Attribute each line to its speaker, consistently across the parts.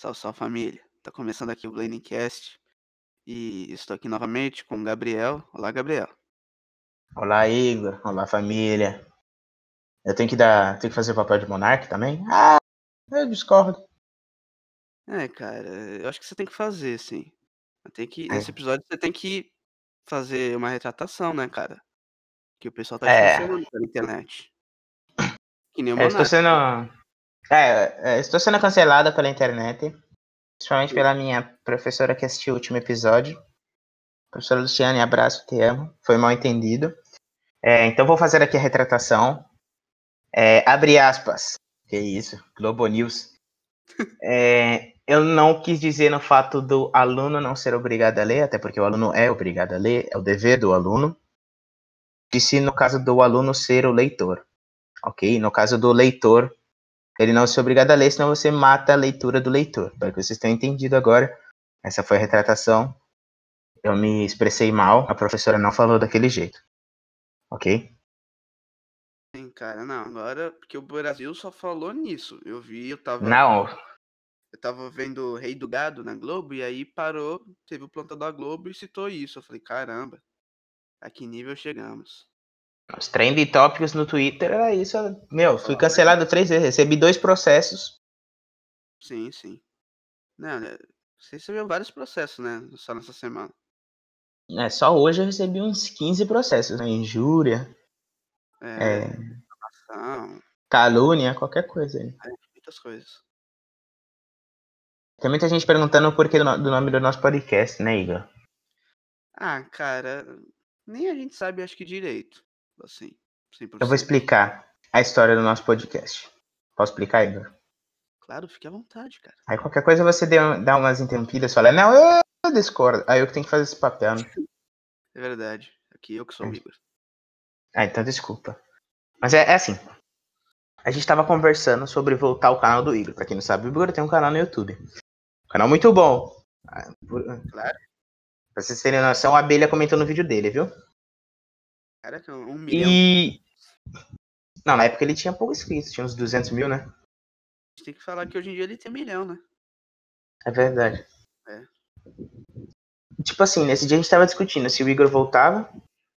Speaker 1: Salve, salve família. Tá começando aqui o Bladingcast e estou aqui novamente com o Gabriel. Olá, Gabriel.
Speaker 2: Olá, Igor. Olá, família. Eu tenho que dar, tenho que fazer o papel de monarca também? Ah, eu discordo.
Speaker 1: É, cara, eu acho que você tem que fazer, sim. Tem que,
Speaker 2: É.
Speaker 1: nesse episódio você tem que fazer uma retratação, né, cara? Que o pessoal tá te
Speaker 2: É.
Speaker 1: cancelando pela internet. Que nem o
Speaker 2: Eu estou
Speaker 1: Monark.
Speaker 2: sendo, é, é, estou sendo cancelada pela internet, principalmente pela minha professora que assistiu o último episódio. Professora Luciane, abraço, te amo. Foi mal entendido. É, então vou fazer aqui a retratação. É, abre aspas. Que isso, Globo News. É, eu não quis dizer no fato do aluno não ser obrigado a ler, até porque o aluno é obrigado a ler, é o dever do aluno. Disse no caso do aluno ser o leitor. Ok? No caso do leitor, ele não ser obrigado a ler, senão você mata a leitura do leitor. Para que vocês tenham entendido agora, essa foi a retratação. Eu me expressei mal, a professora não falou daquele jeito. Ok?
Speaker 1: Sim, cara, não, agora, porque o Brasil só falou nisso. Eu vi, eu tava.
Speaker 2: Não,
Speaker 1: Eu tava vendo o Rei do Gado na Globo e aí parou, teve o plantão da Globo e citou isso. Eu falei, caramba, a que nível chegamos?
Speaker 2: Os trending tópicos no Twitter era isso. Meu, fui cancelado três vezes, recebi dois processos.
Speaker 1: Sim, sim. Não, né, você recebeu vários processos, né? Só nessa semana.
Speaker 2: É, só hoje eu recebi uns 15 processos, né? Injúria,
Speaker 1: É,
Speaker 2: é, calúnia, qualquer coisa aí.
Speaker 1: muitas coisas.
Speaker 2: Tem muita gente perguntando o porquê do, no- do nome do nosso podcast, né, Igor?
Speaker 1: Ah, cara, nem a gente sabe, acho que direito. Assim, 100%.
Speaker 2: Eu vou explicar a história do nosso podcast. Posso explicar, Igor?
Speaker 1: Claro, fique à vontade, cara.
Speaker 2: Aí qualquer coisa você dá umas interrompidas, fala, não, eu, eu discordo. Aí eu que tenho que fazer esse papel, né?
Speaker 1: É verdade. Aqui eu que sou o
Speaker 2: É.
Speaker 1: Igor.
Speaker 2: Ah, então desculpa. Mas é, é assim. A gente tava conversando sobre voltar ao canal do Igor. Pra quem não sabe, o Igor tem um canal no YouTube. Um canal muito bom. Ah,
Speaker 1: Claro.
Speaker 2: Pra vocês terem noção, a abelha comentou no vídeo dele, viu?
Speaker 1: Caraca, um milhão.
Speaker 2: E. Não, na época ele tinha pouco inscritos, tinha uns 200 mil, né?
Speaker 1: A gente tem que falar que hoje em dia ele tem milhão, né?
Speaker 2: É verdade.
Speaker 1: É.
Speaker 2: Tipo assim, nesse dia a gente tava discutindo se o Igor voltava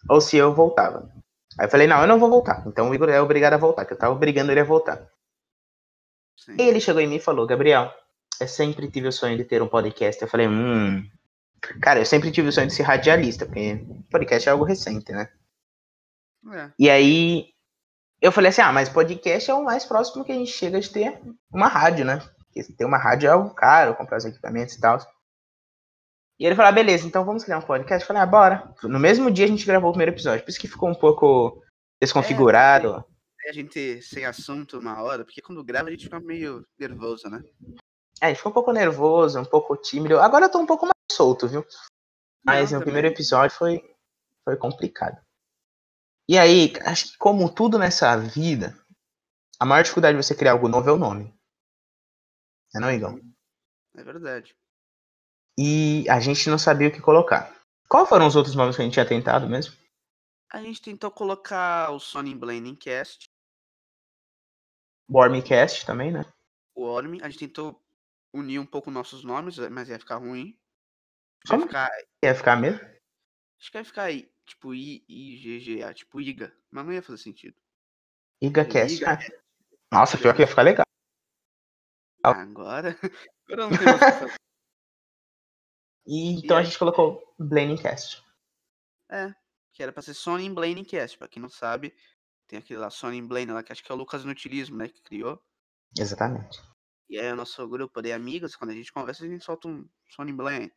Speaker 2: ou se eu voltava. Aí eu falei, não, eu não vou voltar. Então o Igor é obrigado a voltar, que eu tava obrigando ele a voltar.
Speaker 1: Sim.
Speaker 2: E ele chegou em mim e falou, Gabriel, eu sempre tive o sonho de ter um podcast. Eu falei, hum. Cara, eu sempre tive o sonho de ser radialista, porque podcast é algo recente, né?
Speaker 1: É.
Speaker 2: E aí eu falei assim, ah, mas podcast é o mais próximo que a gente chega de ter uma rádio, né? Porque ter uma rádio é algo caro, comprar os equipamentos e tal. E ele falou, ah, beleza, então vamos criar um podcast. Eu falei, ah, bora. No mesmo dia a gente gravou o primeiro episódio, por isso que ficou um pouco desconfigurado.
Speaker 1: É a gente sem assunto uma hora, porque quando grava a gente fica meio nervoso, né?
Speaker 2: É, a gente ficou um pouco nervoso, um pouco tímido. Agora eu tô um pouco mais solto, viu? Mas
Speaker 1: Não,
Speaker 2: no
Speaker 1: também.
Speaker 2: primeiro episódio foi, foi complicado. E aí, acho que como tudo nessa vida, a maior dificuldade de você criar algo novo é o nome. É não, Igor?
Speaker 1: É verdade.
Speaker 2: E a gente não sabia o que colocar. Qual foram os outros nomes que a gente tinha tentado mesmo?
Speaker 1: A gente tentou colocar o Sony Blanding Cast,
Speaker 2: Bormcast também, né?
Speaker 1: o. A gente tentou unir um pouco nossos nomes, mas ia ficar ruim. Que
Speaker 2: Como?
Speaker 1: Ia ficar,
Speaker 2: Ia ficar mesmo?
Speaker 1: acho que ia ficar aí, tipo I, I, G, G, A, tipo Iga. Mas não ia fazer sentido.
Speaker 2: IgaCast.
Speaker 1: Iga.
Speaker 2: Ah, nossa, pior que ia ficar legal.
Speaker 1: Agora, agora não tem mais o que fazer.
Speaker 2: E, então a
Speaker 1: aí?
Speaker 2: gente colocou Blaningcast.
Speaker 1: É, que era pra ser Sony Blanding Cast. Pra quem não sabe, tem aquele lá, Sony Blanding lá, que acho que é o Lucas Inutilismo, né, que criou.
Speaker 2: Exatamente.
Speaker 1: E aí o nosso grupo de amigos, quando a gente conversa, a gente solta um Sony Blaine.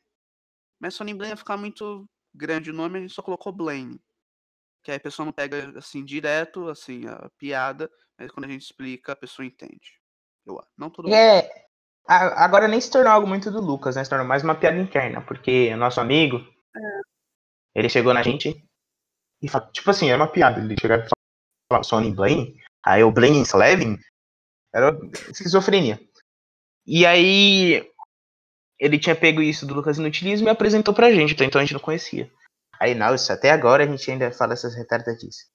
Speaker 1: Mas Sony Blaine ia ficar muito grande nome, a gente só colocou Blaine. Que aí a pessoa não pega assim direto, assim, a piada, mas quando a gente explica, a pessoa entende. Eu acho. Não todo mundo.
Speaker 2: é. Agora nem se tornou algo muito do Lucas, né? Se tornou mais uma piada interna, porque o nosso amigo, ele chegou na gente e falou, tipo assim, era uma piada. Ele chegava e falava Sony Blaine, aí o Blaine Slevin, era esquizofrenia. E aí ele tinha pego isso do Lucas Inutilismo e apresentou pra gente, então, então a gente não conhecia. Aí, nossa, até agora a gente ainda fala essas retardadices.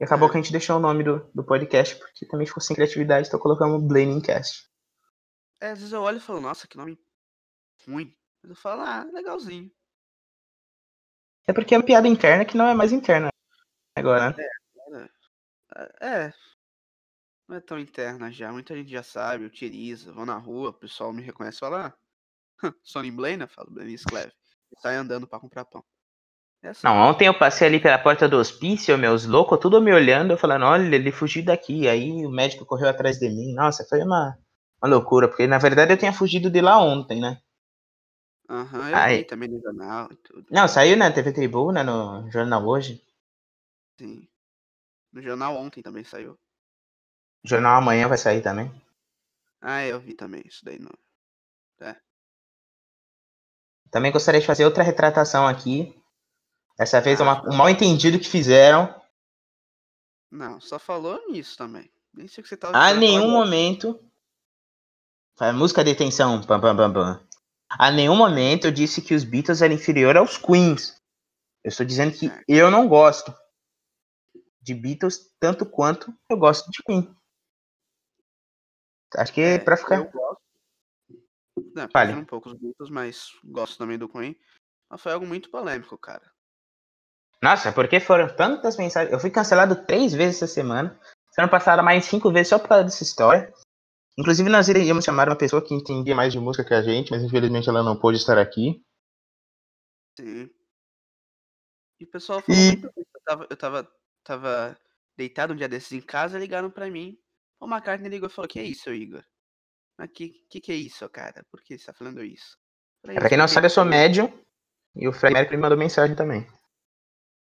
Speaker 2: E acabou
Speaker 1: É.
Speaker 2: que a gente deixou o nome do, do podcast, porque também ficou sem criatividade, então colocamos Blamingcast.
Speaker 1: É, às vezes eu olho e falo, nossa, que nome ruim. Mas eu falo, ah, legalzinho.
Speaker 2: É porque é uma piada interna que não é mais interna agora, né?
Speaker 1: É. Não é tão interna já. Muita gente já sabe, eu utilizo, vou na rua, o pessoal me reconhece e fala, ah, Sony Blaine, eu falo, Blaine Cleve. Sai andando pra comprar pão. É assim.
Speaker 2: Não, ontem eu passei ali pela porta do hospício, meus loucos, tudo me olhando, eu falando, olha, ele fugiu daqui. Aí o médico correu atrás de mim. Nossa, foi uma, uma loucura, porque na verdade eu tinha fugido de lá ontem, né?
Speaker 1: Aham, eu
Speaker 2: Aí-
Speaker 1: vi também no jornal e tudo.
Speaker 2: Não, saiu na TV Tribuna, no jornal hoje.
Speaker 1: Sim. No jornal ontem também saiu.
Speaker 2: Jornal amanhã vai sair também.
Speaker 1: Ah, eu vi também isso daí. No...
Speaker 2: Também gostaria de fazer outra retratação aqui. Dessa vez é
Speaker 1: Ah,
Speaker 2: um mal entendido que fizeram.
Speaker 1: Não, só falou nisso também. Nem sei o que você tava
Speaker 2: A nenhum momento. A música de tensão. Pam, pam, pam, pam. A nenhum momento eu disse que os Beatles eram inferior aos Queens. Eu estou dizendo que
Speaker 1: É.
Speaker 2: eu não gosto de Beatles tanto quanto eu gosto de Queen. Acho que
Speaker 1: É,
Speaker 2: pra ficar.
Speaker 1: Eu gosto.
Speaker 2: Fale.
Speaker 1: um pouco os Beatles, mas gosto também do Queen. Mas foi algo muito polêmico, cara.
Speaker 2: Nossa, porque foram tantas mensagens. Eu fui cancelado três vezes essa semana. Semana passada mais cinco vezes só por causa dessa história. Inclusive nós iríamos chamar uma pessoa que entendia mais de música que a gente, mas infelizmente ela não pôde estar aqui.
Speaker 1: Sim. E o pessoal falou
Speaker 2: E-
Speaker 1: muito. Eu tava, eu tava, tava deitado um dia desses em casa, ligaram pra mim. O McCartney ligou e falou, que é isso, Igor? Mas que, que que é isso, cara? Por que você tá falando isso? Falei,
Speaker 2: Pra quem não
Speaker 1: "Isso
Speaker 2: sabe, eu sou médium. E o Fred Mercury me mandou mensagem também.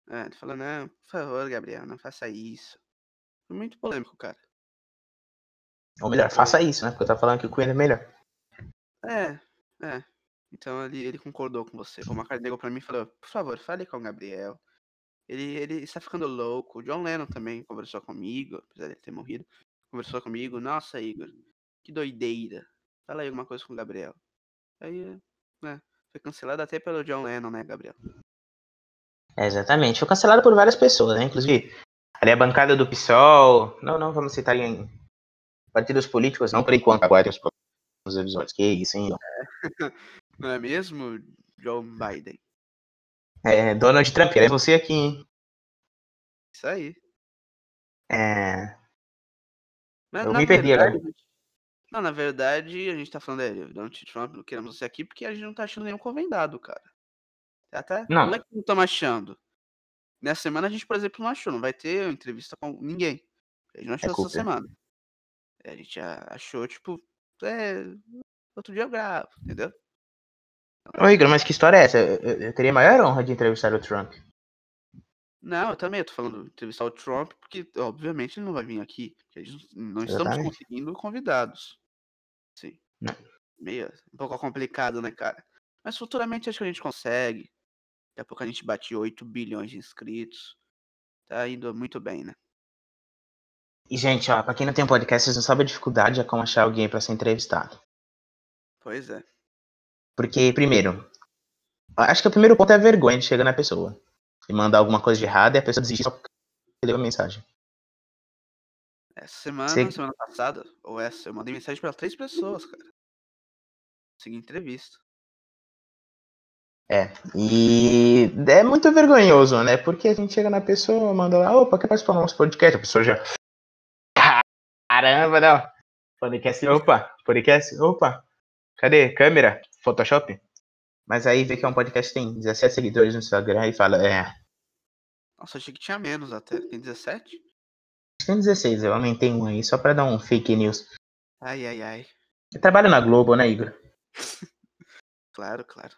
Speaker 1: É, ele falou, não, por favor, Gabriel, não faça isso. Foi muito polêmico, cara.
Speaker 2: Ou melhor, faça isso, né? Porque eu tava falando que o Queen é melhor.
Speaker 1: É, é. Então ele, ele concordou com você. O McCartney ligou pra mim e falou, por favor, fale com o Gabriel. Ele, ele está ficando louco. O John Lennon também conversou comigo, apesar dele ter morrido. Conversou comigo. Nossa, Igor, que doideira. Fala aí alguma coisa com o Gabriel. Aí, né, foi cancelado até pelo John Lennon, né, Gabriel?
Speaker 2: É, exatamente. Foi cancelado por várias pessoas, né? Inclusive, ali a bancada do PSOL. Não, não vamos citar em partidos políticos, não por enquanto. Aguardem os próximos episódios. Que isso, hein?
Speaker 1: Não é mesmo, Joe Biden?
Speaker 2: É, Donald Trump, queremos você aqui, hein?
Speaker 1: Isso aí.
Speaker 2: É,
Speaker 1: Mas,
Speaker 2: Eu me perdi agora.
Speaker 1: Não, na verdade, a gente tá falando é, Donald Trump, não queremos você aqui, porque a gente não tá achando nenhum convidado, cara. Até,
Speaker 2: Não.
Speaker 1: não é que não estamos achando. Nessa semana a gente, por exemplo, não achou, não vai ter entrevista com ninguém. A gente não achou essa
Speaker 2: culpa.
Speaker 1: semana. É, A gente achou, tipo, é, outro dia eu gravo, entendeu?
Speaker 2: Ô, Igor, mas que história é essa? Eu, eu- eu teria maior honra de entrevistar o Trump.
Speaker 1: Não, eu também tô falando entrevistar o Trump, porque obviamente ele não vai vir aqui. Porque a gente não não estamos
Speaker 2: Exatamente.
Speaker 1: conseguindo convidados. Sim.
Speaker 2: Não.
Speaker 1: Meio um pouco complicado, né, cara? Mas futuramente acho que a gente consegue. Daqui a pouco a gente bate 8 bilhões de inscritos. Tá indo muito bem, né?
Speaker 2: E, gente, ó, pra quem não tem podcast, vocês não sabem a dificuldade é como achar alguém pra ser entrevistado.
Speaker 1: Pois é.
Speaker 2: Porque, primeiro, acho que o primeiro ponto é a vergonha de chegar na pessoa. E mandar alguma coisa de errado e a pessoa desistir só porque leu a mensagem.
Speaker 1: Essa semana,
Speaker 2: Sim.
Speaker 1: semana passada, ou essa, eu mandei mensagem pra três pessoas, cara. Segui entrevista.
Speaker 2: É. E é muito vergonhoso, né? Porque a gente chega na pessoa, manda lá, opa, quer participar do nosso podcast? A pessoa já. Caramba, não. Podcast, opa, podcast, opa. Cadê? Câmera? Photoshop? Mas aí vê que é um podcast que tem 17 seguidores no Instagram e fala, é.
Speaker 1: Nossa, achei que tinha menos até. Tem 17?
Speaker 2: Tem 16, eu aumentei um aí só pra dar um fake news.
Speaker 1: Ai, ai, ai.
Speaker 2: Eu trabalho na Globo, né, Igor?
Speaker 1: Claro, claro.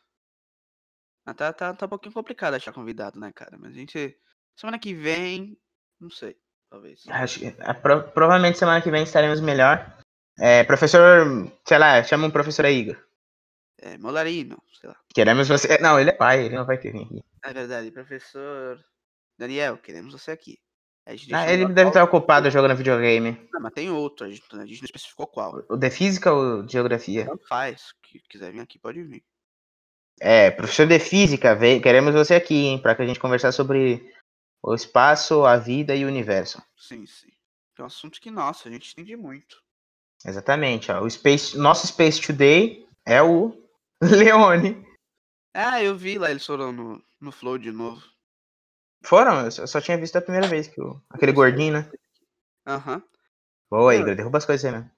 Speaker 1: Ah, tá, tá, tá um pouquinho complicado achar convidado, né, cara? Mas a gente. Semana que vem. Não sei. Talvez.
Speaker 2: Acho que, a pro- provavelmente semana que vem estaremos melhor. É, professor, sei lá, chama um professor aí, Igor.
Speaker 1: É, Molarino, sei lá.
Speaker 2: Queremos você. Não, ele é pai, ele não vai ter vir aqui.
Speaker 1: É verdade, professor. Daniel, queremos você aqui. Gente
Speaker 2: Ah, ele deve estar ocupado jogando videogame.
Speaker 1: Não, mas tem outro, a gente, a gente não especificou qual.
Speaker 2: O de física ou geografia?
Speaker 1: Tanto faz. Que quiser vir aqui, pode vir.
Speaker 2: É, professor de física, vem, queremos você aqui, hein, pra que a gente conversar sobre o espaço, a vida e o universo.
Speaker 1: Sim, sim. É um assunto que, nossa, a gente entende muito.
Speaker 2: Exatamente, ó. O Space, nosso Space Today é o Leone.
Speaker 1: Ah, eu vi lá, eles foram no, no Flow de novo.
Speaker 2: Foram? Eu só, só tinha visto a primeira vez que o, aquele gordinho, né?
Speaker 1: Aham.
Speaker 2: Boa,
Speaker 1: Não.
Speaker 2: Igor, derruba as coisas aí, né?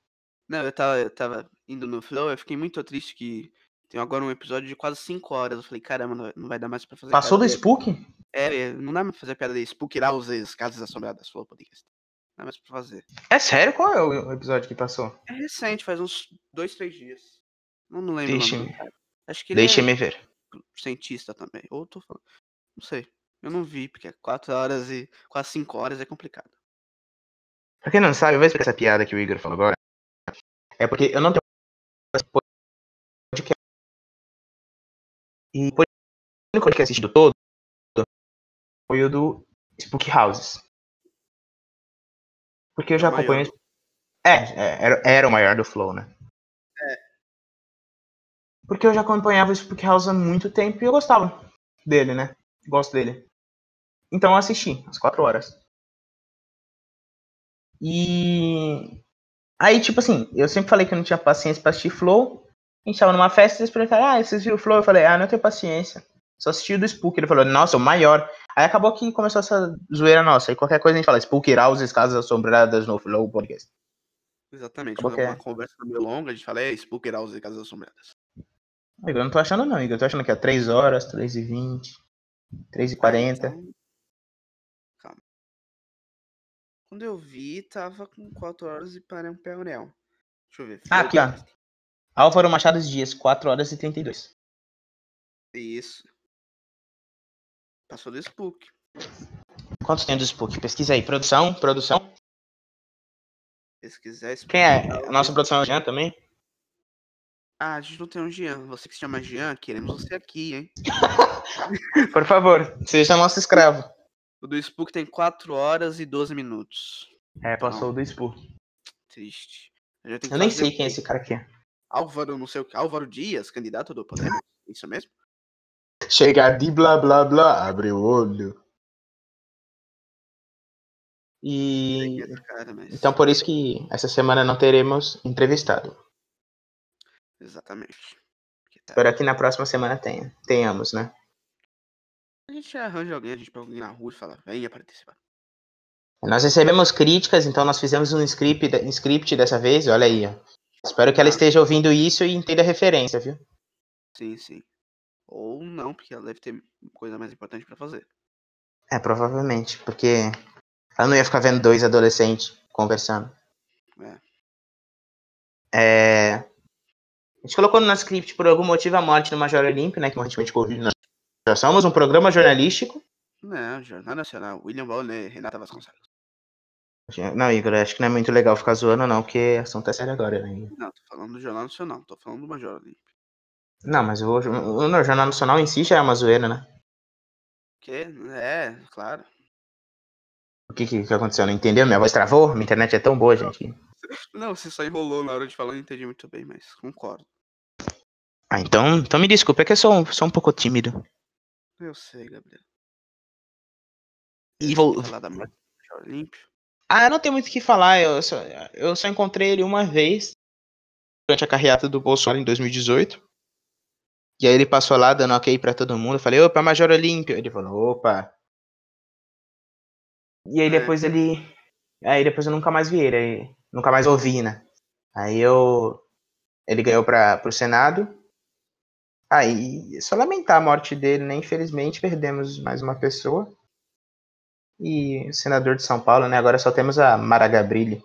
Speaker 1: Não, eu tava, eu tava indo no Flow, eu fiquei muito triste que tem agora um episódio de quase 5 horas. Eu falei, caramba, não vai- dar mais pra fazer
Speaker 2: Passou do Spook?
Speaker 1: É, não dá mais pra fazer piada de Spook Houses, Casas Assombradas, Flow Podcast. Não dá mais pra fazer.
Speaker 2: É sério? Qual é o episódio que passou?
Speaker 1: É recente, faz uns dois, três dias. Não me lembro
Speaker 2: Deixa-me.
Speaker 1: Acho que ele
Speaker 2: deixa
Speaker 1: é
Speaker 2: me ver.
Speaker 1: cientista também. Ou tô falando. Não sei. Eu não vi, porque é 4 horas e quase 5 horas é complicado.
Speaker 2: Pra quem não sabe, eu vou explicar essa piada que o Igor falou agora. É porque eu não tenho podcast. E o único que assistido todo foi o do Spook Houses. Porque eu já
Speaker 1: É
Speaker 2: acompanho. É, é, era, era o maior do Flow, né?
Speaker 1: É.
Speaker 2: Porque eu já acompanhava o Spook House há muito tempo e eu gostava dele, né? Gosto dele. Então eu assisti, às quatro horas. E aí, tipo assim, eu sempre falei que eu não tinha paciência pra assistir Flow. A gente tava numa festa e eles perguntaram, ah, vocês viram o Flow? Eu falei, ah, não tenho paciência. Só assisti o do Spook. Ele falou, nossa, o maior. Aí acabou que começou essa zoeira nossa. Aí qualquer coisa a gente fala, Spook Houses, Casas Assombradas no Flow Podcast.
Speaker 1: Exatamente.
Speaker 2: Acabou
Speaker 1: é uma conversa meio longa, a gente fala, é Spook e Casas Assombradas.
Speaker 2: Igor, eu não tô achando não, Igor. Eu tô achando que é 3 horas, 3 e 20, 3 e
Speaker 1: Ah,
Speaker 2: 40.
Speaker 1: então- Quando eu vi, tava com 4 horas e parei um pé Deixa eu ver.
Speaker 2: Ah, aqui, ó. Álvaro Machado Dias, 4 horas e 32.
Speaker 1: Isso. Passou do Spook.
Speaker 2: Quantos tem do Spook? Pesquisa aí. Produção, produção.
Speaker 1: Se quiser Spook
Speaker 2: Quem é? A nossa produção é o Jean também?
Speaker 1: Ah, a gente não tem um Jean. Você que se chama Jean, queremos você aqui, hein?
Speaker 2: Por favor, seja nosso escravo.
Speaker 1: O do Spook tem 4 horas e 12 minutos.
Speaker 2: É, passou do Spook.
Speaker 1: Triste. Eu,
Speaker 2: Eu nem sei
Speaker 1: o
Speaker 2: quem é esse cara aqui.
Speaker 1: Álvaro, não sei o que. Álvaro Dias, candidato do Podemos? Isso mesmo?
Speaker 2: Chega de blá blá blá, abre o olho. E
Speaker 1: cara, mas...
Speaker 2: então por isso que essa semana não teremos entrevistado.
Speaker 1: Exatamente. Tá-
Speaker 2: Espero que na próxima semana tenha, tenhamos, né?
Speaker 1: A gente arranja alguém, a gente pega alguém na rua e fala, venha participar.
Speaker 2: Nós recebemos críticas, então nós fizemos um script, um script dessa vez, olha aí, ó. Espero que ela
Speaker 1: Ah.
Speaker 2: esteja ouvindo isso e entenda a referência, viu?
Speaker 1: Sim, sim. Ou não, porque ela deve ter coisa mais importante pra fazer.
Speaker 2: É, provavelmente, porque ela não ia ficar vendo dois adolescentes conversando. É. A gente colocou no nosso script por algum motivo a morte do Major Olímpio, né? Que morreu de Covid. Nós já somos um programa jornalístico.
Speaker 1: Não, Jornal Nacional, William Bonner, Renata Vasconcelos.
Speaker 2: Não, Igor, acho que não é muito legal ficar zoando, não, porque o assunto é sério agora, né?
Speaker 1: Não, tô falando do Jornal Nacional, tô falando do Major Olímpio.
Speaker 2: Não, mas o, o, o Jornal Nacional em si já é uma zoeira, né?
Speaker 1: Que? É, claro.
Speaker 2: O que, que, que aconteceu? Não entendeu? Minha voz travou? Minha internet é tão boa, gente.
Speaker 1: Não, você só enrolou na hora de falar, eu não entendi muito bem, mas concordo.
Speaker 2: Ah, então, então me desculpa, é que eu sou, sou um pouco tímido.
Speaker 1: Eu sei, Gabriel.
Speaker 2: E vou.
Speaker 1: falar da morte do Olímpio?
Speaker 2: Ah, eu não tenho muito o que falar. Eu só, eu só encontrei ele uma vez durante a carreata do Bolsonaro em 2018. E aí ele passou lá dando ok pra todo mundo. Eu falei, opa, Major Olímpio. Ele falou, opa. E aí
Speaker 1: É.
Speaker 2: depois ele. Aí depois eu nunca mais vi ele. aí nunca mais ouvi, né? Aí eu. Ele ganhou pra, pro Senado. Aí, é só lamentar a morte dele, né? Infelizmente perdemos mais uma pessoa. E o senador de São Paulo, né? Agora só temos a Mara Gabrilli.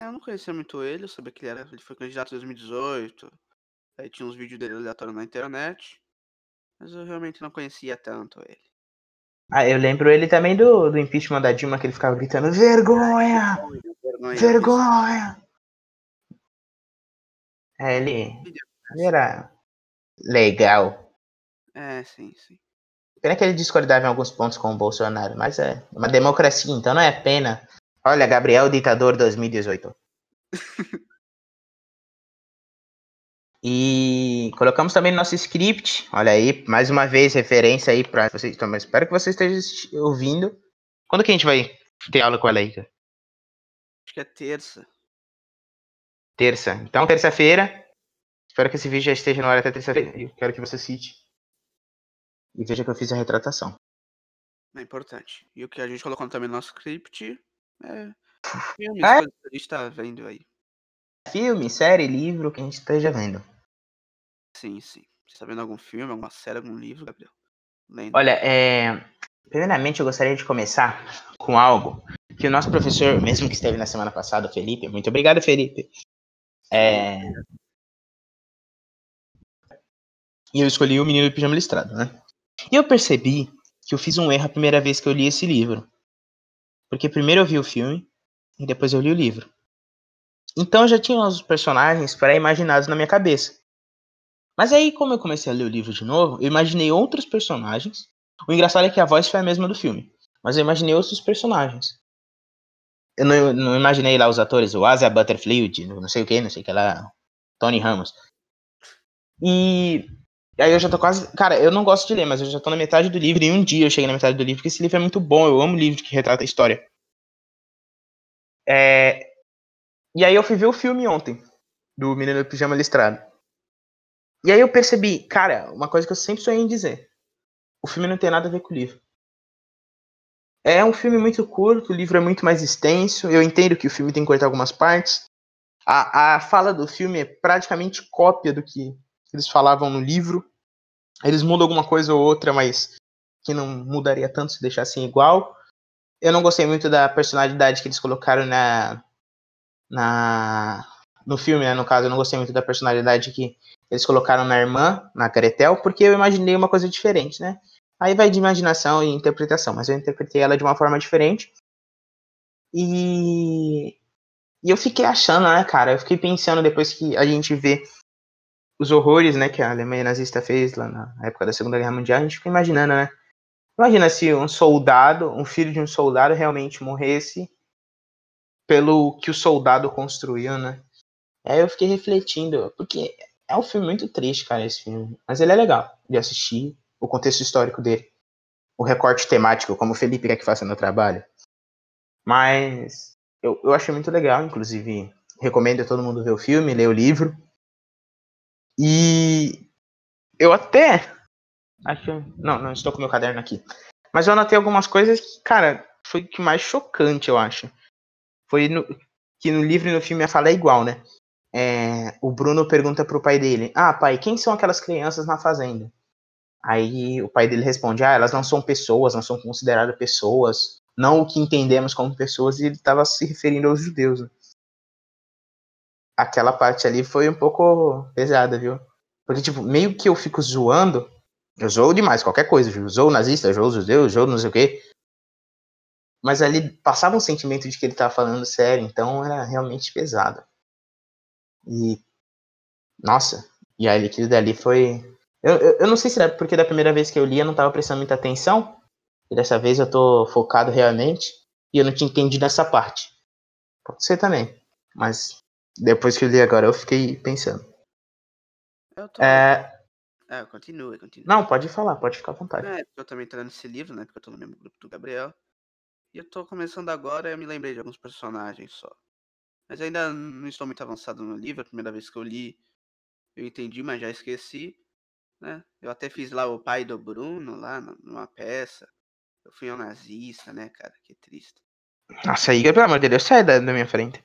Speaker 1: Eu não conhecia muito ele, eu sabia que ele, era, ele foi candidato em 2018. Aí tinha uns vídeos dele aleatórios na internet. Mas eu realmente não conhecia tanto ele.
Speaker 2: Ah, eu lembro ele também do, do impeachment da Dilma, que ele ficava gritando: Vergonha!
Speaker 1: Vergonha.
Speaker 2: Vergonha! É, ele, era legal.
Speaker 1: É, sim, sim.
Speaker 2: Pena que ele discordava em alguns pontos com o Bolsonaro, mas é uma democracia, então não é pena. Olha, Gabriel Ditador 2018. E colocamos também no nosso script, olha aí, mais uma vez referência aí pra vocês, então, mas espero que você esteja assisti- ouvindo. Quando que a gente vai ter aula com aí, cara?
Speaker 1: Acho que é terça.
Speaker 2: terça. Então, terça-feira. Espero que esse vídeo já esteja no ar até terça-feira. Eu quero que você cite. E veja que eu fiz a retratação.
Speaker 1: É importante. E o que a gente colocou também no nosso script é filmes,
Speaker 2: É?
Speaker 1: que a gente tá vendo aí.
Speaker 2: Filme, série, livro que a gente esteja vendo.
Speaker 1: Sim, sim. Você tá vendo algum filme, alguma série, algum livro, Gabriel? Lendo.
Speaker 2: Olha, é... primeiramente eu gostaria de começar com algo que o nosso professor, mesmo que esteve na semana passada, Felipe, muito obrigado, Felipe. É... E eu escolhi o Menino do Pijama Listrado, né? E eu percebi que eu fiz um erro a primeira vez que eu li esse livro. Porque primeiro eu vi o filme e depois eu li o livro. Então eu já tinha os personagens pré-imaginados na minha cabeça. Mas aí, como eu comecei a ler o livro de novo, eu imaginei outros personagens. O engraçado é que a voz foi a mesma do filme. Mas eu imaginei outros personagens. Eu não, não imaginei lá os atores, o Asa Butterfield, não sei o que, não sei o que lá, Tony Ramos. E aí eu já tô quase. Cara, eu não gosto de ler, mas eu já tô na metade do livro e um dia eu cheguei na metade do livro, porque esse livro é muito bom, eu amo livro que retrata a história. É... E aí eu fui ver o filme ontem, do Menino do Pijama Listrado. E aí eu percebi, cara, uma coisa que eu sempre sonhei em dizer. O filme não tem nada a ver com o livro. É um filme muito curto, o livro é muito mais extenso. Eu entendo que o filme tem que cortar algumas partes. A, a fala do filme é praticamente cópia do que eles falavam no livro. Eles mudam alguma coisa ou outra, mas que não mudaria tanto se deixassem igual. Eu não gostei muito da personalidade que eles colocaram na, na no filme, né? No caso, eu não gostei muito da personalidade que eles colocaram na irmã, na Caretel, porque eu imaginei uma coisa diferente, né? Aí vai de imaginação e interpretação, mas eu interpretei ela de uma forma diferente. E, e eu fiquei achando, né, cara? Eu fiquei pensando depois que a gente vê os horrores, né, que a Alemanha nazista fez lá na época da Segunda Guerra Mundial, a gente fica imaginando, né? Imagina se um soldado, um filho de um soldado realmente morresse pelo que o soldado construiu, né? Aí eu fiquei refletindo, porque é um filme muito triste, cara, esse filme. Mas ele é legal de assistir, o contexto histórico dele. O recorte temático, como o Felipe quer que faça no trabalho. Mas eu, eu achei muito legal, inclusive recomendo a todo mundo ver o filme, ler o livro. E eu até acho, não, não estou com meu caderno aqui. Mas eu anotei algumas coisas que, cara, foi o que mais chocante, eu acho. Foi no, que no livro e no filme a fala é igual, né? É, o Bruno pergunta pro pai dele: Ah, pai, quem são aquelas crianças na fazenda? Aí o pai dele responde: Ah, elas não são pessoas, não são consideradas pessoas, não o que entendemos como pessoas, e ele estava se referindo aos judeus. Né? Aquela parte ali foi um pouco pesada, viu? Porque, tipo, meio que eu fico zoando, eu zoo demais, qualquer coisa, eu zoo nazista, zoo judeus, zoo não sei o quê. Mas ali passava um sentimento de que ele tava falando sério, então era realmente pesado. E. Nossa, e aí aquilo dali foi. Eu, eu, eu, não sei se é porque da primeira vez que eu li eu não tava prestando muita atenção. E dessa vez eu tô focado realmente. E eu não tinha entendido essa parte. Pode ser também. Mas depois que eu li agora eu fiquei pensando.
Speaker 1: Eu tô...
Speaker 2: É...
Speaker 1: é, continua, continua.
Speaker 2: Não, pode falar, pode ficar à vontade.
Speaker 1: É, eu também tô lendo esse livro, né? Porque eu tô no mesmo grupo do Gabriel. E eu tô começando agora eu me lembrei de alguns personagens só. Mas ainda não estou muito avançado no livro. A primeira vez que eu li, eu entendi, mas já esqueci. Né? Eu até fiz lá o pai do Bruno, lá numa peça. Eu fui um nazista, né, cara? Que triste.
Speaker 2: Nossa, aí, pelo amor de Deus, sai da, da minha frente.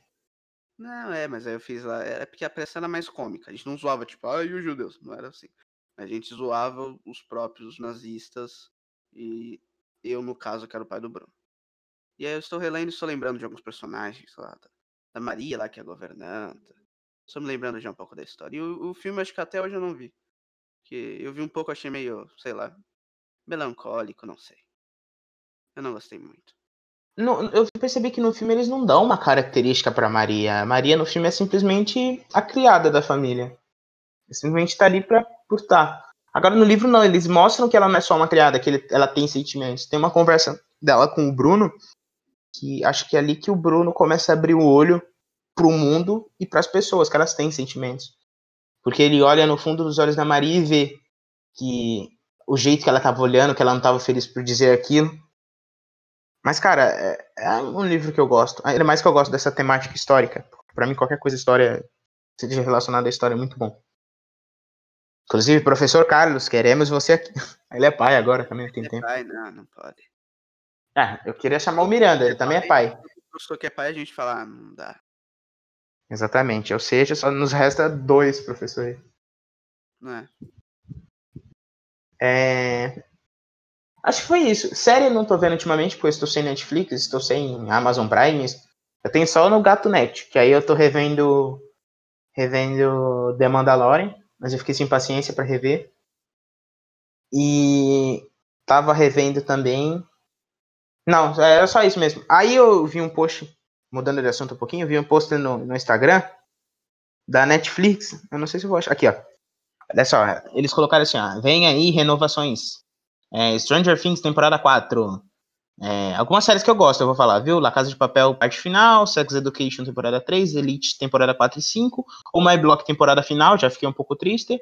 Speaker 1: Não, é, mas aí eu fiz lá. É porque a peça era mais cômica. A gente não zoava, tipo, ai, os judeus. Não era assim. A gente zoava os próprios nazistas. E eu, no caso, que era o pai do Bruno. E aí eu estou relendo e estou lembrando de alguns personagens lá. Da, da Maria lá, que é a governanta. Estou me lembrando já um pouco da história. E o, o filme, acho que até hoje eu não vi. Que eu vi um pouco, achei meio, sei lá, melancólico, não sei. Eu não gostei muito.
Speaker 2: Eu percebi que no filme eles não dão uma característica pra Maria. A Maria no filme é simplesmente a criada da família. Simplesmente tá ali pra, por estar. Agora no livro não, eles mostram que ela não é só uma criada, que ele, ela tem sentimentos. Tem uma conversa dela com o Bruno, que acho que é ali que o Bruno começa a abrir o olho pro mundo e para as pessoas, que elas têm sentimentos. Porque ele olha no fundo dos olhos da Maria e vê que o jeito que ela tava olhando, que ela não tava feliz por dizer aquilo. Mas, cara, é, é um livro que eu gosto. Ainda mais que eu gosto dessa temática histórica. Para mim, qualquer coisa história seja relacionado à história é muito bom. Inclusive, professor Carlos, queremos você aqui. Ele é pai agora também, tem
Speaker 1: É
Speaker 2: tempo.
Speaker 1: pai, não, não pode.
Speaker 2: Ah, eu queria chamar o Miranda, ele também é pai.
Speaker 1: O professor que é pai, a gente fala, ah, não dá.
Speaker 2: Exatamente. Ou seja, só nos resta dois professores.
Speaker 1: Não é?
Speaker 2: É... Acho que foi isso. Série eu não tô vendo ultimamente, porque estou sem Netflix, estou sem Amazon Prime. Eu tenho só no Gato Net, que aí eu tô revendo revendo The Mandalorian, mas eu fiquei sem paciência para rever. E tava revendo também. Não, era só isso mesmo. Aí eu vi um post, mudando de assunto um pouquinho, eu vi um post no, no Instagram da Netflix. Eu não sei se eu vou achar. Aqui, ó. Olha só, eles colocaram assim, ó. Vem aí renovações. É, Stranger Things, temporada 4. É, algumas séries que eu gosto, eu vou falar, viu? La Casa de Papel, parte final, Sex Education, temporada 3, Elite, temporada 4 e 5, O My Block, temporada final, já fiquei um pouco triste,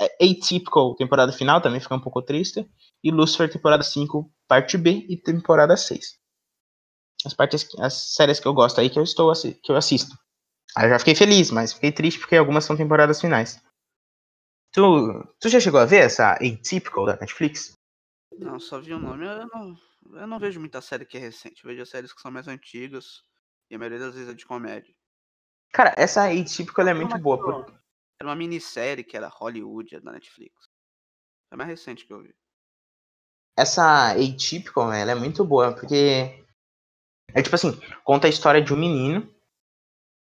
Speaker 2: é, Atypical, temporada final, também fiquei um pouco triste, e Lucifer, temporada 5, parte B e temporada 6. As, partes, as séries que eu gosto aí que eu estou que eu assisto. Aí eu já fiquei feliz, mas fiquei triste porque algumas são temporadas finais. Tu, tu já chegou a ver essa Atypical da Netflix?
Speaker 1: Não, só vi o nome. Eu não, eu não vejo muita série que é recente. Eu vejo as séries que são mais antigas. E a maioria das vezes é de comédia.
Speaker 2: Cara, essa Atypical ela é muito boa. por-
Speaker 1: Era uma minissérie que era Hollywood, da Netflix. É a mais recente que eu vi.
Speaker 2: essa Atypical, ela é muito boa, porque é tipo assim, conta a história de um menino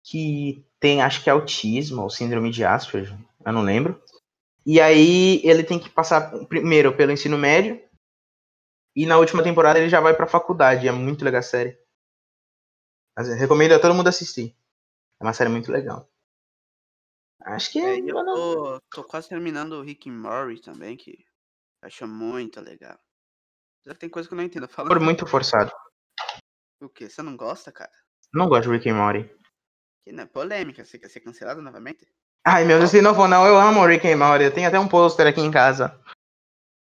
Speaker 2: que tem, acho que é autismo ou síndrome de Asperger, eu não lembro. E aí ele tem que passar primeiro pelo ensino médio e na última temporada ele já vai pra faculdade, é muito legal a série. Mas recomendo a todo mundo assistir. É uma série muito legal. Acho que
Speaker 1: É, e eu tô, tô quase terminando o Rick and Morty também, que acho muito legal. Já tem coisa que eu não entendo. Fala
Speaker 2: for muito forçado.
Speaker 1: o quê? Você não gosta, cara?
Speaker 2: Não gosto de Rick and Morty.
Speaker 1: Que não é polêmica, você quer ser cancelado novamente?
Speaker 2: Ai, meu Deus, se não for não, eu amo Rick and Morty. Eu tenho até um pôster aqui em casa.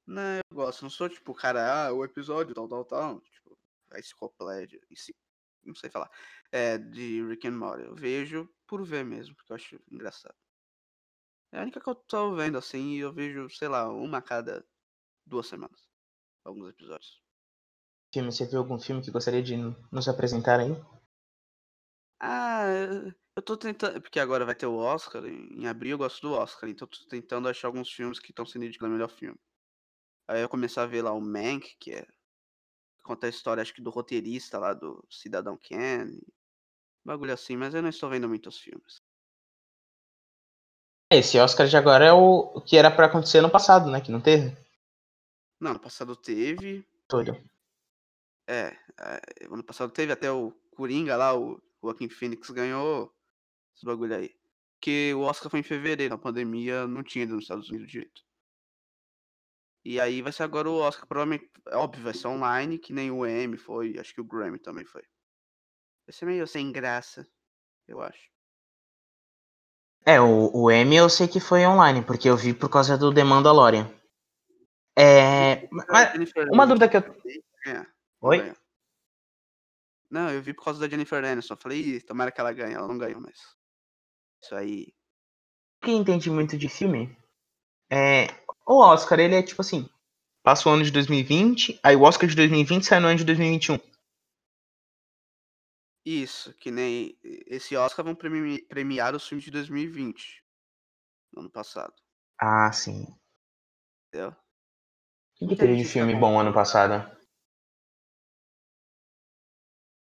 Speaker 1: Não, eu gosto. Não sou tipo, cara, ah, o episódio tal, tal, tal. Tipo, a enciclopédia, em si, não sei falar. É, de Rick and Morty. Eu vejo por ver mesmo, porque eu acho engraçado. É a única que eu tô vendo assim, e eu vejo, sei lá, uma a cada duas semanas. Alguns episódios.
Speaker 2: Filme, você viu algum filme que gostaria de nos apresentar aí?
Speaker 1: Ah, eu tô tentando. Porque agora vai ter o Oscar. Em abril eu gosto do Oscar. Então eu tô tentando achar alguns filmes que estão sendo indicados melhor filme. Aí eu comecei a ver lá o Mank, que é. que Conta a história, acho que do roteirista lá do Cidadão Kane. Bagulho assim, mas eu não estou vendo muitos filmes.
Speaker 2: Esse Oscar de agora é o o que era pra acontecer no passado, né? Que não teve.
Speaker 1: Não, no passado teve.
Speaker 2: Todo.
Speaker 1: É, é, ano passado teve até o Coringa lá, o Joaquin Phoenix ganhou esse bagulho aí. Porque o Oscar foi em fevereiro, a pandemia não tinha ido nos Estados Unidos direito. E aí vai ser agora o Oscar, provavelmente, é óbvio, vai ser online, que nem o Emmy foi, acho que o Grammy também foi. Vai ser meio sem graça, eu acho.
Speaker 2: É, o, o Emmy eu sei que foi online, porque eu vi por causa do The Mandalorian. É. Mas, uma dúvida que eu.
Speaker 1: não
Speaker 2: Oi?
Speaker 1: Não, eu vi por causa da Jennifer Aniston. Falei, tomara que ela ganhe, ela não ganhou, mas. Isso aí.
Speaker 2: Quem entende muito de filme. É. O Oscar, ele é tipo assim. Passa o ano de 2020, aí o Oscar de 2020 sai no ano de 2021.
Speaker 1: Isso, que nem esse Oscar vão premi- premiar os filmes de 2020. No ano passado,
Speaker 2: Ah, sim.
Speaker 1: entendeu?
Speaker 2: O que, teve de filme bom ano passado?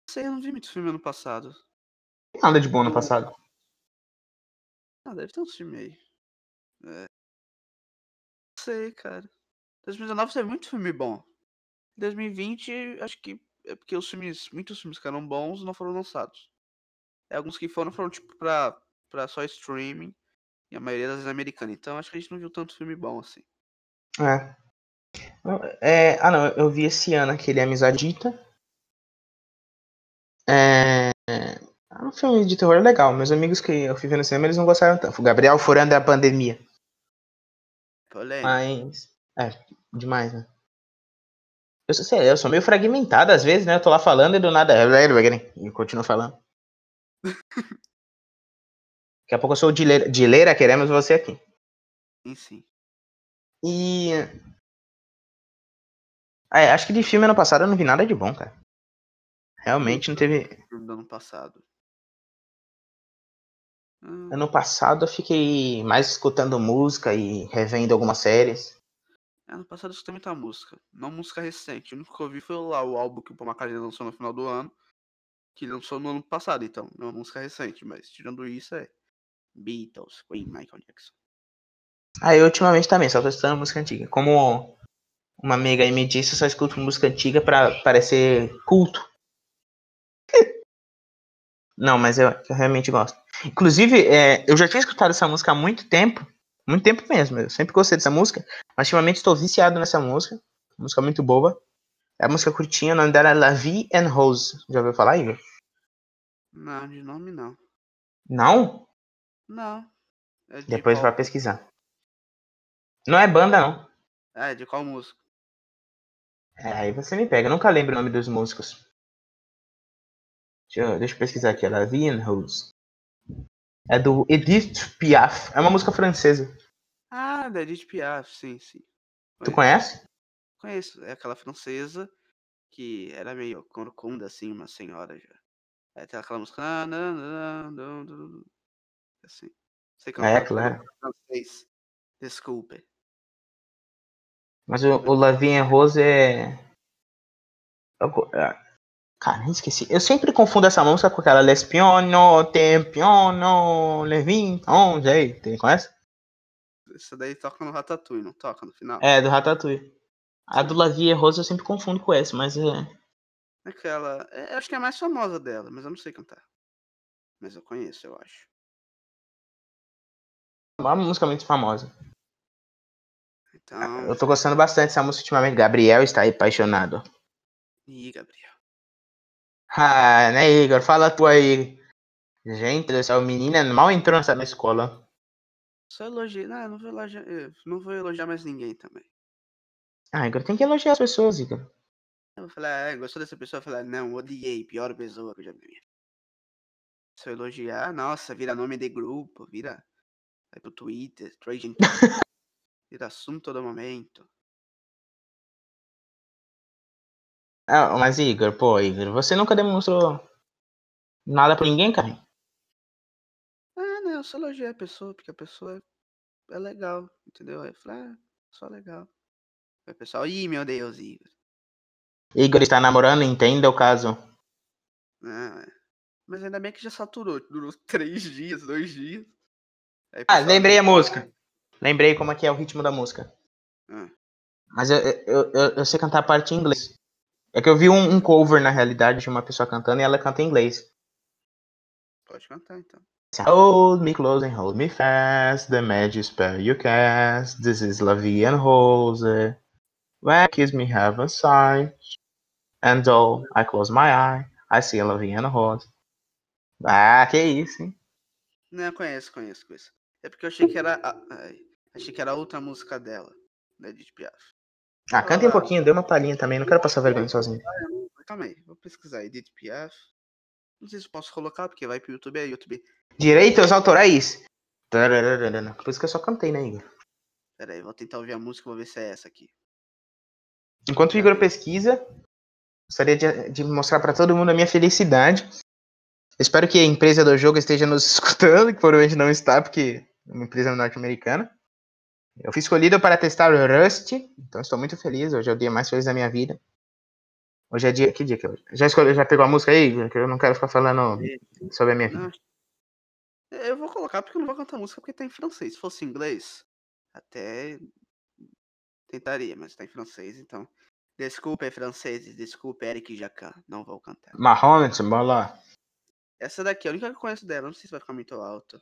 Speaker 1: Não sei, eu não vi muito filme ano passado.
Speaker 2: Nada de bom ano passado.
Speaker 1: Ah, deve ter um filme aí. É. Sei, cara. 2019 teve muito filme bom. 2020, acho que é porque os filmes, muitos filmes que eram bons não foram lançados. É, alguns que foram, foram tipo pra, pra só streaming. E a maioria das vezes americana. Então acho que a gente não viu tanto filme bom assim.
Speaker 2: É. É, ah, não, eu vi esse ano aquele Amizadita. É, é um filme de terror legal. Meus amigos que eu fui ver no cinema, eles não gostaram tanto. O Gabriel furando a pandemia. Mas. É, demais, né? Eu sou, sei, eu sou meio fragmentado às vezes, né? Eu tô lá falando e do nada. E continuo falando. Daqui a pouco eu sou o Dileira, Dileira queremos você aqui.
Speaker 1: Sim, sim.
Speaker 2: E. É, acho que de filme ano passado eu não vi nada de bom, cara. Realmente não teve.
Speaker 1: Do ano passado. Hum,
Speaker 2: Ano passado eu fiquei mais escutando música e revendo algumas séries.
Speaker 1: ano passado eu escutei muita música. Não música recente. O único que eu ouvi foi lá o álbum que o Paul McCartney lançou no final do ano. Que lançou no ano passado, então. Não é uma música recente, mas tirando isso é Beatles, Queen, Michael Jackson.
Speaker 2: Ah, eu ultimamente também, só tô escutando música antiga. Como uma amiga aí me disse, eu só escuto música antiga pra parecer culto. Não, mas eu, eu realmente gosto. Inclusive, é, eu já tinha escutado essa música há muito tempo. Muito tempo mesmo. Eu sempre gostei dessa música. Mas ultimamente estou viciado nessa música. Música muito boa. É a música curtinha, o nome dela é La Vie en Rose. Já ouviu falar, Igor?
Speaker 1: Não, de nome não.
Speaker 2: Não?
Speaker 1: Não. É de
Speaker 2: Depois
Speaker 1: qual...
Speaker 2: vai pesquisar. Não é banda, não.
Speaker 1: É, de qual música?
Speaker 2: É, aí você me pega. Eu nunca lembro o nome dos músicos. Deixa eu, deixa eu pesquisar aqui. La Vie en Rose. É do Edith Piaf. É uma música francesa.
Speaker 1: Ah, da Edith Piaf, sim, sim.
Speaker 2: Tu conhece?
Speaker 1: Conheço. É aquela francesa que era meio corcunda, assim, uma senhora já. É, tem aquela música. "Ah, nan, nan, nan, nan, nan", Assim. Sei
Speaker 2: É,
Speaker 1: cantar
Speaker 2: claro.
Speaker 1: francês. Desculpe.
Speaker 2: Mas o, o La Vie en Rose é. Eu Cara, esqueci. Eu sempre confundo essa música com aquela L'Espionno, Tempionno, Levin, onde aí? Tem, conhece?
Speaker 1: Isso daí toca no Ratatouille, não toca no final?
Speaker 2: É, do Ratatouille. A do La Vie en Rose eu sempre confundo com essa, mas é.
Speaker 1: Aquela. é, acho que é a mais famosa dela, mas eu não sei cantar. Mas eu conheço, eu acho.
Speaker 2: uma música muito famosa.
Speaker 1: Então.
Speaker 2: Eu tô gostando bastante dessa música ultimamente. Gabriel está apaixonado.
Speaker 1: Ih, Gabriel.
Speaker 2: Ah, né, Igor? Fala tu aí. Gente do céu, menina mal entrou nessa na escola.
Speaker 1: Só elogiar. Não, eu não vou elogiar. Não vou elogiar mais ninguém também.
Speaker 2: Ah, Igor, tem que elogiar as pessoas, Igor.
Speaker 1: Eu vou falar, ah, gostou dessa pessoa? Falar, não, odiei, pior pessoa que eu já vi. Se eu elogiar, nossa, vira nome de grupo, vira. Vai pro Twitter, Trade Vira assunto todo momento.
Speaker 2: Ah, mas Igor, pô, Igor, você nunca demonstrou nada pra ninguém, cara?
Speaker 1: Ah, não, eu só elogiei a pessoa, porque a pessoa é legal, entendeu? Aí eu falei, ah, só legal. Aí o pessoal, ih, meu Deus, Igor.
Speaker 2: Igor está namorando, entenda o caso.
Speaker 1: Ah, é. Mas ainda bem que já saturou, durou três dias, dois dias. Aí
Speaker 2: Ah, lembrei a música. Lembrei como é que é o ritmo da música.
Speaker 1: Ah,
Speaker 2: Mas eu, eu, eu, eu sei cantar a parte em inglês. É que eu vi um, um cover, na realidade, de uma pessoa cantando e ela canta em inglês.
Speaker 1: pode cantar então.
Speaker 2: Hold me close and hold me fast, the magic spell you cast. This is La Vie en Rose. You kiss me have a sign. And though I close my eye, I see La Vie en Rose. Ah, que isso, hein?
Speaker 1: Não, conheço, conheço, conheço. É porque eu achei que era. a- achei que era outra música dela, da Edith Piaf.
Speaker 2: Ah, canta um pouquinho, dê uma palhinha também, não quero passar vergonha sozinho.
Speaker 1: Calma aí, vou pesquisar. Edith Piaf. Não sei se posso colocar, porque vai pro YouTube, é YouTube.
Speaker 2: Direitos autorais. Por isso que eu só cantei, né, Igor?
Speaker 1: Pera aí, vou tentar ouvir a música, vou ver se é essa aqui.
Speaker 2: Enquanto o Igor pesquisa, gostaria de, de mostrar para todo mundo a minha felicidade. Espero que a empresa do jogo esteja nos escutando, que provavelmente não está, porque é uma empresa norte-americana. Eu fui escolhido para testar o Rust, então estou muito feliz. Hoje é o dia mais feliz da minha vida. Hoje é dia. Que dia que é hoje? Já, escolheu, já pegou a música aí? Eu não quero ficar falando sobre a minha vida.
Speaker 1: Não, eu vou colocar porque eu não vou cantar música porque tá em francês. Se fosse em inglês, até tentaria, mas tá em francês, então. Desculpe, franceses, desculpe, Eric Jacan, não vou cantar.
Speaker 2: Mahomet, bora lá.
Speaker 1: Essa daqui, é a única que eu conheço dela, não sei se vai ficar muito alto.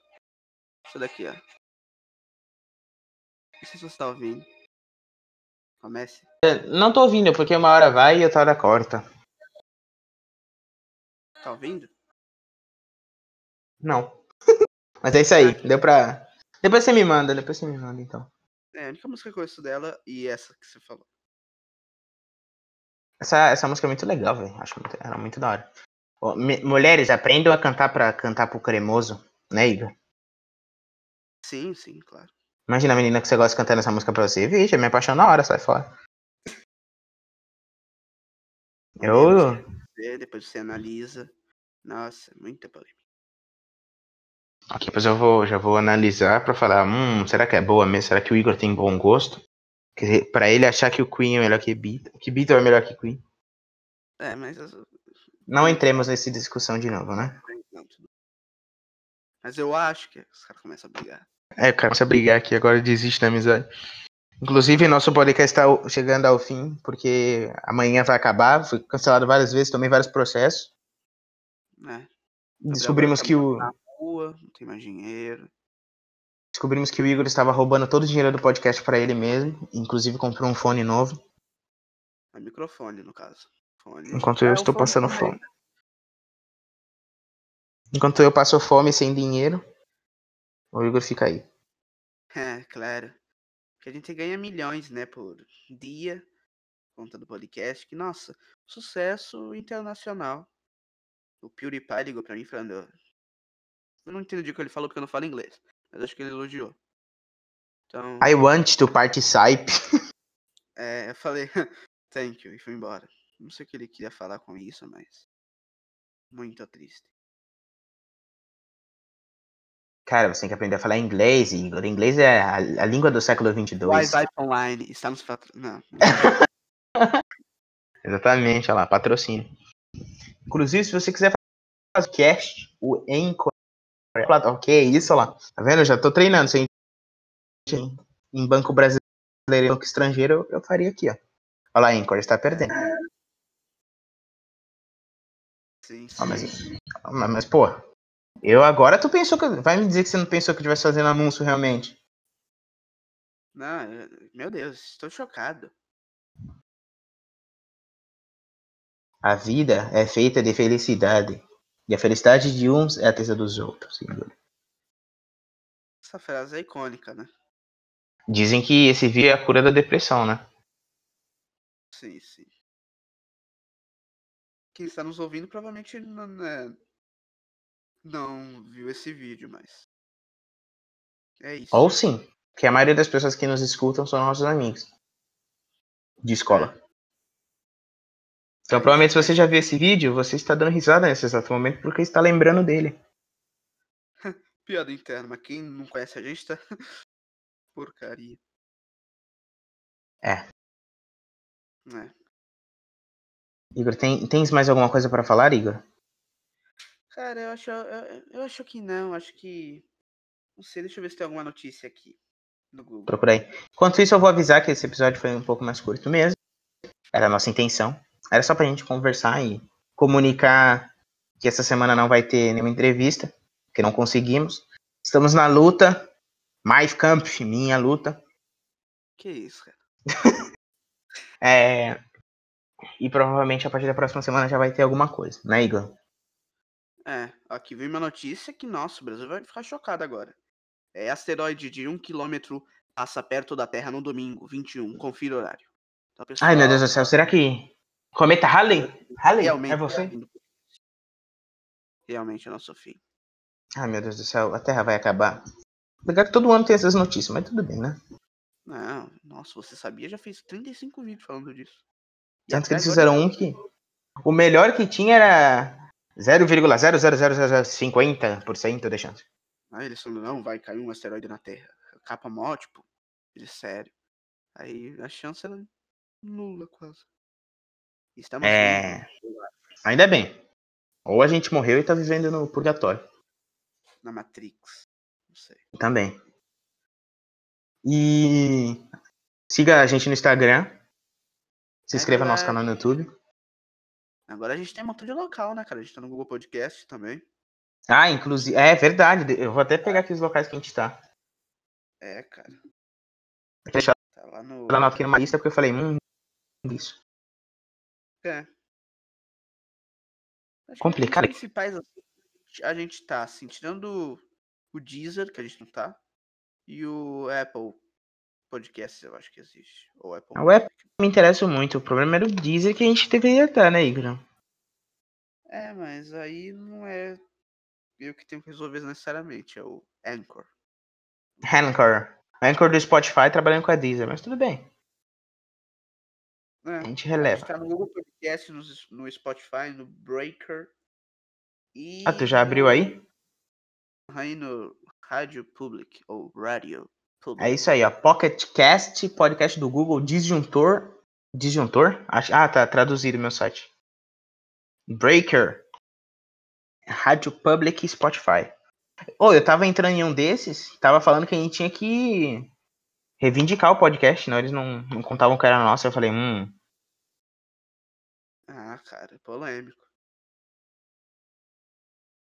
Speaker 1: Essa daqui, ó. Não sei se você tá ouvindo. Comece.
Speaker 2: Não tô ouvindo, porque uma hora vai e outra hora corta.
Speaker 1: Tá ouvindo?
Speaker 2: Não. Mas é isso aí, deu pra. Depois você me manda, depois você me manda então.
Speaker 1: É, a única música que eu conheço dela e essa que você falou.
Speaker 2: Essa, essa música é muito legal, velho. Acho muito, ela é muito da hora. Me- mulheres, aprendam a cantar pra cantar pro cremoso, né, Igor?
Speaker 1: Sim, sim, claro.
Speaker 2: Imagina a menina que você gosta cantando essa música pra você. Vixe, me apaixonou na hora, sai fora. Eu.
Speaker 1: Depois você analisa. Nossa, muita polêmica.
Speaker 2: Aqui, depois eu vou, já vou analisar pra falar, hum, será que é boa mesmo? Será que o Igor tem bom gosto? Quer dizer, pra ele achar que o Queen é melhor que Beatles, que Beatles é melhor que Queen.
Speaker 1: É, mas. eu-
Speaker 2: Não entremos nessa discussão de novo, né?
Speaker 1: não, Mas eu acho que os caras começam a brigar.
Speaker 2: É, cara a brigar aqui, agora desiste da amizade. Inclusive, nosso podcast está chegando ao fim, porque amanhã vai acabar, foi cancelado várias vezes, tomei vários processos.
Speaker 1: Né?
Speaker 2: Descobrimos que o,
Speaker 1: Na rua, não tem mais dinheiro.
Speaker 2: descobrimos que o Igor estava roubando todo o dinheiro do podcast para ele mesmo, inclusive comprou um fone novo,
Speaker 1: É microfone, no caso. Fone.
Speaker 2: enquanto eu
Speaker 1: É,
Speaker 2: estou passando fome. Enquanto eu passo fome sem dinheiro, o Igor fica aí.
Speaker 1: É, claro. Que a gente ganha milhões, né, por dia, conta do podcast. Que, nossa, sucesso internacional. O PewDiePie ligou pra mim falando. Eu não entendi o que ele falou porque eu não falo inglês. Mas acho que ele elogiou. Então,
Speaker 2: I want to participe.
Speaker 1: é, eu falei, thank you, e fui embora. Não sei o que ele queria falar com isso, mas. Muito triste.
Speaker 2: Cara, você tem que aprender a falar inglês, Igor. Inglês é a, a língua do século 22.
Speaker 1: Wi-Fi online, estamos patro... Não.
Speaker 2: Exatamente, olha lá, patrocínio. Inclusive, se você quiser fazer cast, o Anchor. Ok, isso olha lá. Tá vendo? Eu já tô treinando. Se em banco brasileiro e banco estrangeiro, eu, faria aqui, ó. Olha lá, Anchor, está perdendo.
Speaker 1: Sim, sim.
Speaker 2: Mas, mas, mas, pô, eu agora tu pensou que. Vai me dizer que você não pensou que eu estivesse fazendo anúncio realmente.
Speaker 1: Não, eu- meu Deus, estou chocado.
Speaker 2: A vida é feita de felicidade. E a felicidade de uns é a tristeza dos outros, Igor.
Speaker 1: Essa frase é icônica, né?
Speaker 2: Dizem que esse via é a cura da depressão, né?
Speaker 1: Sim, sim. Quem está nos ouvindo provavelmente não, né, não viu esse vídeo, mas. É isso.
Speaker 2: Ou sim, que a maioria das pessoas que nos escutam são nossos amigos de escola. Então,
Speaker 1: É
Speaker 2: provavelmente, se você já viu esse vídeo, você está dando risada nesse exato momento porque está lembrando dele.
Speaker 1: Piada interna, mas quem não conhece a gente tá. Porcaria.
Speaker 2: É.
Speaker 1: É.
Speaker 2: Igor, tem, tens mais alguma coisa para falar, Igor?
Speaker 1: Cara, eu acho, eu, eu acho que não. Acho que. Não sei, deixa eu ver se tem alguma notícia aqui no Google.
Speaker 2: Procura aí. Enquanto isso, eu vou avisar que esse episódio foi um pouco mais curto mesmo. Era a nossa intenção. Era só pra gente conversar e comunicar que essa semana não vai ter nenhuma entrevista, que não conseguimos. Estamos na luta. Mais Camp, minha luta.
Speaker 1: Que isso, cara.
Speaker 2: É, E provavelmente a partir da próxima semana já vai ter alguma coisa, né, Igor?
Speaker 1: É, aqui vem uma notícia que, nossa, o Brasil vai ficar chocado agora. É asteroide de 1 km passa perto da Terra no domingo, 21. Confira o horário. Então, pessoal,
Speaker 2: Ai, meu Deus do céu, será que. Cometa Halley? Halley? É você?
Speaker 1: Realmente é nosso fim.
Speaker 2: Ai, meu Deus do céu, a Terra vai acabar. Legal que todo ano tem essas notícias, mas tudo bem, né?
Speaker 1: Não, nossa, você sabia? Já fez 35 vídeos falando disso.
Speaker 2: Tanto que eles fizeram um que. O melhor que tinha era 0,00050% de chance.
Speaker 1: Aí eles falam, não, vai cair um asteroide na Terra. Capa mó, tipo, ele sério. Aí a chance era nula quase. Estamos
Speaker 2: É.
Speaker 1: vivos
Speaker 2: Ainda bem. Ou a gente morreu e tá vivendo no purgatório.
Speaker 1: na Matrix. Não sei.
Speaker 2: Também. E. Siga a gente no Instagram. Se
Speaker 1: É
Speaker 2: inscreva no nosso
Speaker 1: verdade.
Speaker 2: canal no YouTube.
Speaker 1: Agora a gente tem um montão de local, né, cara? A gente tá no Google Podcast também.
Speaker 2: Ah, inclusive. É verdade. Eu vou até pegar aqui os locais que a gente tá.
Speaker 1: É, cara.
Speaker 2: Deixar
Speaker 1: Tá lá no.
Speaker 2: lá aqui numa lista porque eu falei, hum, isso.
Speaker 1: É. Acho que
Speaker 2: Complicado.
Speaker 1: Os principais assim, a gente tá, assim, tirando o Deezer, que a gente não tá, e o Apple Podcast, eu acho que existe. Ou Apple
Speaker 2: O Apple-. Me interessa muito. O problema era o Deezer que a gente deveria estar, né, Igor?
Speaker 1: É, mas aí não é eu que tenho que resolver necessariamente, é o Anchor.
Speaker 2: Anchor. Anchor do Spotify trabalhando com a Deezer, mas tudo bem.
Speaker 1: É,
Speaker 2: A gente
Speaker 1: a
Speaker 2: releva.
Speaker 1: gente tá no Google Podcast, no, no Spotify, no Breaker. E
Speaker 2: Ah, tu já abriu aí?
Speaker 1: Aí no Rádio Public, ou Radio Public.
Speaker 2: É isso aí, ó. Pocket Cast, podcast do Google, disjuntor. Disjuntor? Ah, tá traduzido meu site. Breaker. Rádio Public e Spotify. Ô, eu tava entrando em um desses, tava falando que a gente tinha que reivindicar o podcast, não, eles não, não contavam que era nosso. Eu falei, hum,
Speaker 1: Ah, cara, polêmico.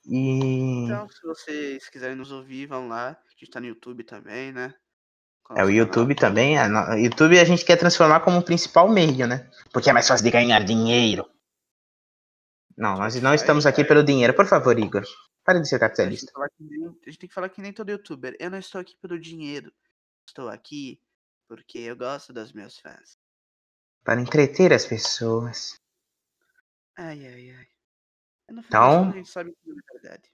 Speaker 2: e.
Speaker 1: Então, se vocês quiserem nos ouvir, vão lá. A gente tá no YouTube também, né?
Speaker 2: É, o YouTube também. a O YouTube a gente quer transformar como principal meio, né? Porque é mais fácil de ganhar dinheiro. Não, nós não estamos aqui
Speaker 1: cara.
Speaker 2: pelo dinheiro. Por favor, Igor. Pare de ser
Speaker 1: A gente,
Speaker 2: capitalista.
Speaker 1: falar que nem, a gente tem que falar que nem todo youtuber. Eu não estou aqui pelo dinheiro. Estou aqui porque eu gosto dos meus fãs.
Speaker 2: Para entreter as pessoas.
Speaker 1: Ai, ai, ai. Final das
Speaker 2: Então-
Speaker 1: a gente sabe não é verdade.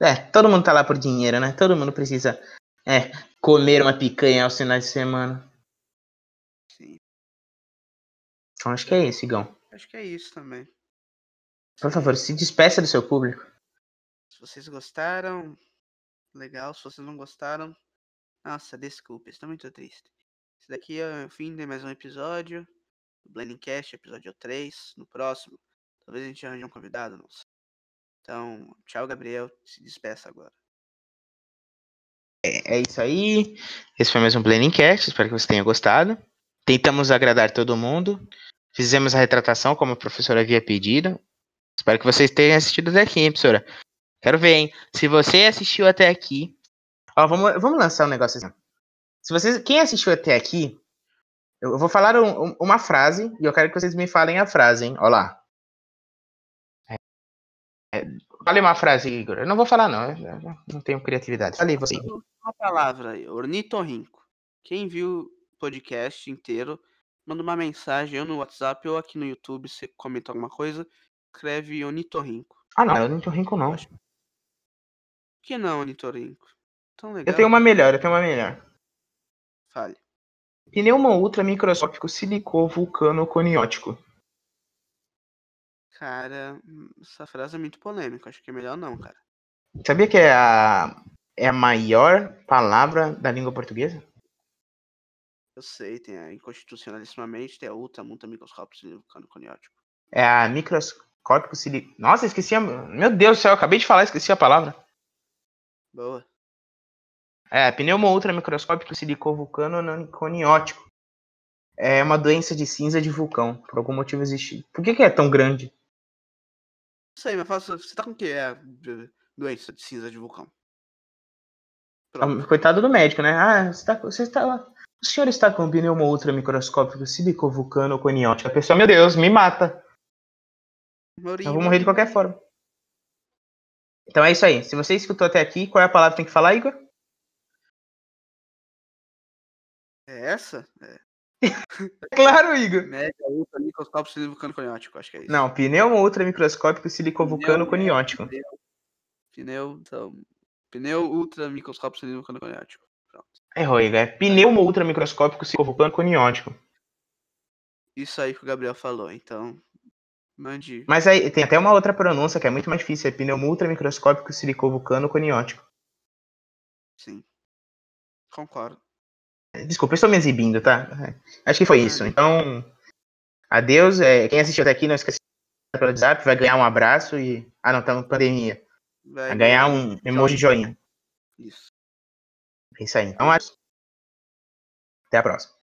Speaker 2: É, todo mundo tá lá por dinheiro, né? Todo mundo precisa é, comer uma picanha aos finais de semana.
Speaker 1: Sim.
Speaker 2: Então acho que é isso, Igão.
Speaker 1: Acho que é isso também.
Speaker 2: Por favor, se despeça do seu público.
Speaker 1: Se vocês gostaram, legal. Se vocês não gostaram, nossa, desculpa, estou muito triste. Esse daqui é o fim de mais um episódio. Do Blending Cast, episódio 3. No próximo, talvez a gente arranje um convidado, não sei. Então, tchau, Gabriel. Se despeça agora.
Speaker 2: É isso aí. Esse foi mais um Planningcast. Espero que você tenha gostado. Tentamos agradar todo mundo. Fizemos a retratação como a professora havia pedido. Espero que vocês tenham assistido até aqui, hein, professora. Quero ver, hein? Se você assistiu até aqui. Ó, vamos, vamos lançar um negócio assim. Se vocês, quem assistiu até aqui, eu vou falar um- um- uma frase e eu quero que vocês me falem a frase, hein? Ó lá. Fale uma frase, Igor. Eu não vou falar, não. Eu, não tenho criatividade. Fale você.
Speaker 1: Uma palavra aí, ornitorrinco. Quem viu o podcast inteiro, manda uma mensagem ou no WhatsApp ou aqui no YouTube, você comenta alguma coisa, escreve ornitorrinco.
Speaker 2: Ah, não. Tô rico, não.
Speaker 1: Por que não ornitorrinco? Tão legal.
Speaker 2: Eu tenho uma melhor, eu tenho uma melhor.
Speaker 1: Fale.
Speaker 2: Pneuma ultra microscópico silicô vulcano coniótico.
Speaker 1: Cara, hum, essa frase é muito polêmica. Acho que é melhor não, cara.
Speaker 2: Sabia que é a, é a maior palavra da língua portuguesa?
Speaker 1: Eu sei, tem a inconstitucionalissimamente, tem a ultra, multa, microscópio, silicano, coniótico.
Speaker 2: É a microscópico silicô. Nossa, esqueci a. Meu Deus do céu, acabei de falar, esqueci a palavra.
Speaker 1: Boa.
Speaker 2: É, pneuma ultra microscópico silicô vulcano nan- coniótico. É uma doença de cinza de vulcão. Por algum motivo existe. Por que, que é tão grande?
Speaker 1: Sei, mas faça, você tá com o que? É doença de cinza de vulcão.
Speaker 2: Ah,
Speaker 1: Pronto.
Speaker 2: Coitado do médico, né? Ah, você, tá, você está. O senhor está com pneuma ultra microscópico silicô vulcano coniótico. A pessoa, meu Deus, me mata.
Speaker 1: Mourinho,
Speaker 2: Eu vou morrer de qualquer forma. Então é isso aí. Se você escutou até aqui, qual é a palavra que tem que falar, Igor?
Speaker 1: É essa? É.
Speaker 2: Claro, Igor.
Speaker 1: Média, ultra, microscópio, coniótico. Acho que é isso.
Speaker 2: Não, pneuma ultra microscópico silicovulcano
Speaker 1: Pneu,
Speaker 2: coniótico.
Speaker 1: Pneu, pneu, então, pneu ultra microscópio silicano coniótico. Pronto.
Speaker 2: Errou, Igor. É pneuma ultra microscópico silicovulcano coniótico.
Speaker 1: Isso aí que o Gabriel falou, então. Mande.
Speaker 2: Mas aí tem até uma outra pronúncia que é muito mais difícil. É pneuma ultra microscópico silicovulcano coniótico.
Speaker 1: Sim. Concordo.
Speaker 2: Desculpa, eu estou me exibindo, tá? Acho que foi isso. Então, adeus. É, quem assistiu até aqui, não esqueça pelo WhatsApp, vai ganhar um abraço e. Ah, não, estamos em pandemia.
Speaker 1: Vai
Speaker 2: Vai ganhar um emoji de joinha.
Speaker 1: Isso.
Speaker 2: É isso aí. Então, até a próxima.